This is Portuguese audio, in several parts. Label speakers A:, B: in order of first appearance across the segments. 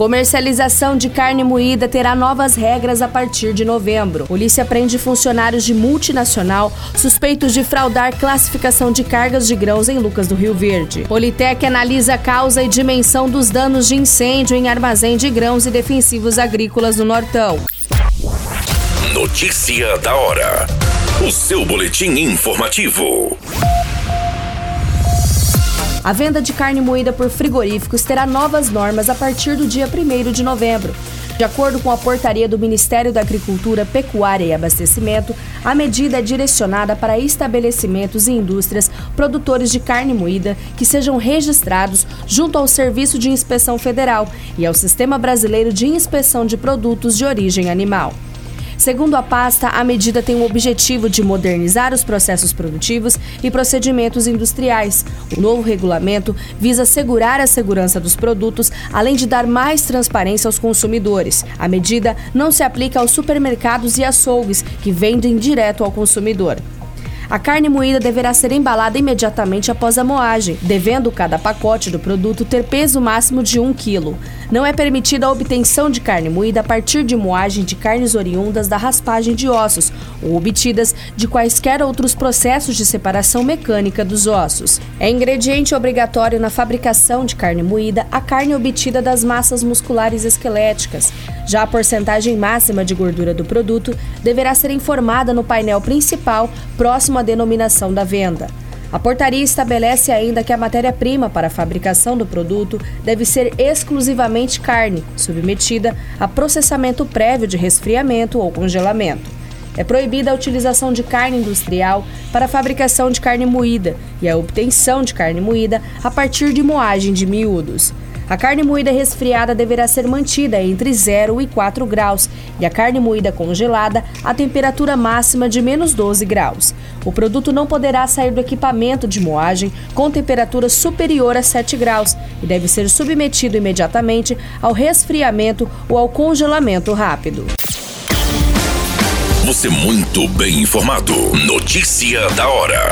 A: Comercialização de carne moída terá novas regras a partir de novembro. Polícia prende funcionários de multinacional suspeitos de fraudar classificação de cargas de grãos em Lucas do Rio Verde. Politec analisa causa e dimensão dos danos de incêndio em armazém de grãos e defensivos agrícolas no Nortão.
B: Notícia da hora. O seu boletim informativo.
A: A venda de carne moída por frigoríficos terá novas normas a partir do dia 1 de novembro. De acordo com a portaria do Ministério da Agricultura, Pecuária e Abastecimento, a medida é direcionada para estabelecimentos e indústrias produtores de carne moída que sejam registrados junto ao Serviço de Inspeção Federal e ao Sistema Brasileiro de Inspeção de Produtos de Origem Animal. Segundo a pasta, a medida tem o objetivo de modernizar os processos produtivos e procedimentos industriais. O novo regulamento visa assegurar a segurança dos produtos, além de dar mais transparência aos consumidores. A medida não se aplica aos supermercados e açougues, que vendem direto ao consumidor. A carne moída deverá ser embalada imediatamente após a moagem, devendo cada pacote do produto ter peso máximo de 1 kg. Não é permitida a obtenção de carne moída a partir de moagem de carnes oriundas da raspagem de ossos ou obtidas de quaisquer outros processos de separação mecânica dos ossos. É ingrediente obrigatório na fabricação de carne moída a carne obtida das massas musculares esqueléticas. Já a porcentagem máxima de gordura do produto deverá ser informada no painel principal próximo à denominação da venda. A portaria estabelece ainda que a matéria-prima para a fabricação do produto deve ser exclusivamente carne, submetida a processamento prévio de resfriamento ou congelamento. É proibida a utilização de carne industrial para a fabricação de carne moída e a obtenção de carne moída a partir de moagem de miúdos. A carne moída resfriada deverá ser mantida entre 0 e 4 graus e a carne moída congelada a temperatura máxima de menos 12 graus. O produto não poderá sair do equipamento de moagem com temperatura superior a 7 graus e deve ser submetido imediatamente ao resfriamento ou ao congelamento rápido.
B: Você muito bem informado. Notícia da hora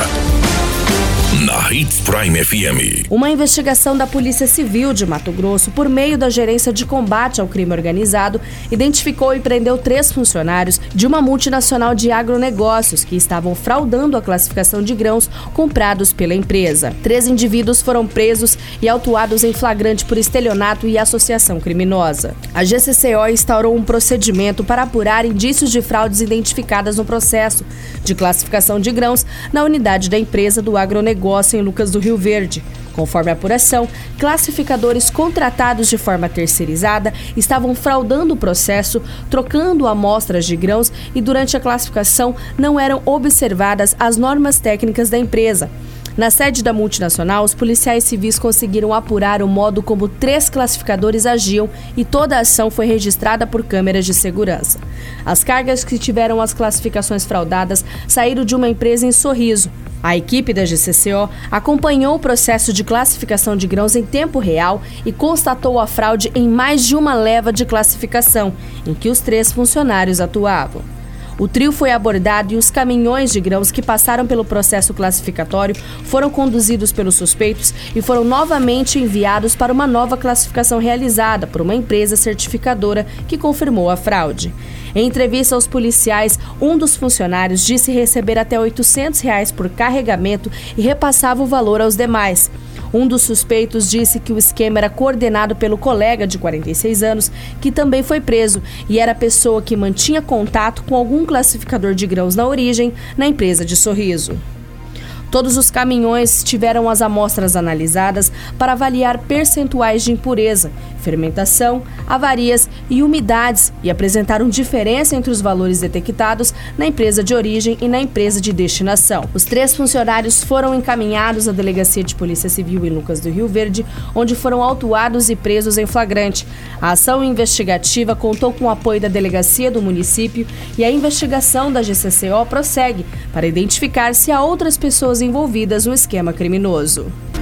B: na Hits Prime FM.
A: Uma investigação da Polícia Civil de Mato Grosso, por meio da Gerência de Combate ao Crime Organizado, identificou e prendeu três funcionários de uma multinacional de agronegócios que estavam fraudando a classificação de grãos comprados pela empresa. Três indivíduos foram presos e autuados em flagrante por estelionato e associação criminosa. A GCCO instaurou um procedimento para apurar indícios de fraudes identificadas no processo de classificação de grãos na unidade da empresa do agronegócio negócio em Lucas do Rio Verde. Conforme a apuração, classificadores contratados de forma terceirizada estavam fraudando o processo, trocando amostras de grãos e durante a classificação não eram observadas as normas técnicas da empresa. Na sede da multinacional, os policiais civis conseguiram apurar o modo como três classificadores agiam e toda a ação foi registrada por câmeras de segurança. As cargas que tiveram as classificações fraudadas saíram de uma empresa em Sorriso. A equipe da GCCO acompanhou o processo de classificação de grãos em tempo real e constatou a fraude em mais de uma leva de classificação, em que os três funcionários atuavam. O trio foi abordado e os caminhões de grãos que passaram pelo processo classificatório foram conduzidos pelos suspeitos e foram novamente enviados para uma nova classificação realizada por uma empresa certificadora que confirmou a fraude. Em entrevista aos policiais, um dos funcionários disse receber até 800 reais por carregamento e repassava o valor aos demais. Um dos suspeitos disse que o esquema era coordenado pelo colega de 46 anos, que também foi preso e era a pessoa que mantinha contato com algum classificador de grãos na origem na empresa de Sorriso. Todos os caminhões tiveram as amostras analisadas para avaliar percentuais de impureza, fermentação, avarias e umidades e apresentaram diferença entre os valores detectados na empresa de origem e na empresa de destinação. Os três funcionários foram encaminhados à Delegacia de Polícia Civil em Lucas do Rio Verde, onde foram autuados e presos em flagrante. A ação investigativa contou com o apoio da Delegacia do município e a investigação da GCCO prossegue para identificar se há outras pessoas envolvidas no esquema criminoso.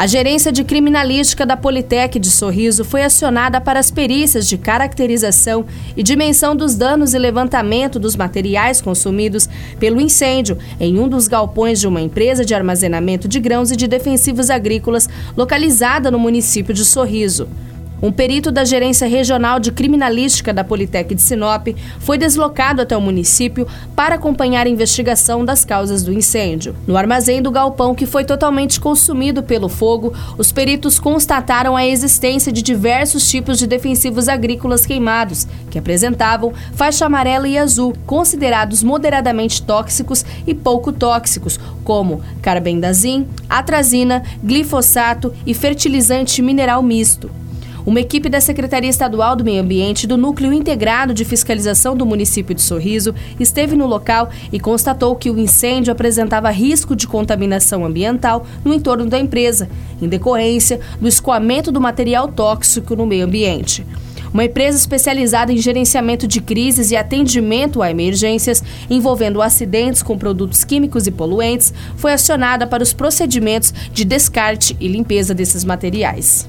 A: A gerência de criminalística da Politec de Sorriso foi acionada para as perícias de caracterização e dimensão dos danos e levantamento dos materiais consumidos pelo incêndio em um dos galpões de uma empresa de armazenamento de grãos e de defensivos agrícolas localizada no município de Sorriso. Um perito da Gerência Regional de Criminalística da Politec de Sinop foi deslocado até o município para acompanhar a investigação das causas do incêndio. No armazém do galpão, que foi totalmente consumido pelo fogo, os peritos constataram a existência de diversos tipos de defensivos agrícolas queimados, que apresentavam faixa amarela e azul, considerados moderadamente tóxicos e pouco tóxicos, como carbendazim, atrazina, glifosato e fertilizante mineral misto. Uma equipe da Secretaria Estadual do Meio Ambiente do Núcleo Integrado de Fiscalização do município de Sorriso esteve no local e constatou que o incêndio apresentava risco de contaminação ambiental no entorno da empresa, em decorrência do escoamento do material tóxico no meio ambiente. Uma empresa especializada em gerenciamento de crises e atendimento a emergências envolvendo acidentes com produtos químicos e poluentes foi acionada para os procedimentos de descarte e limpeza desses materiais.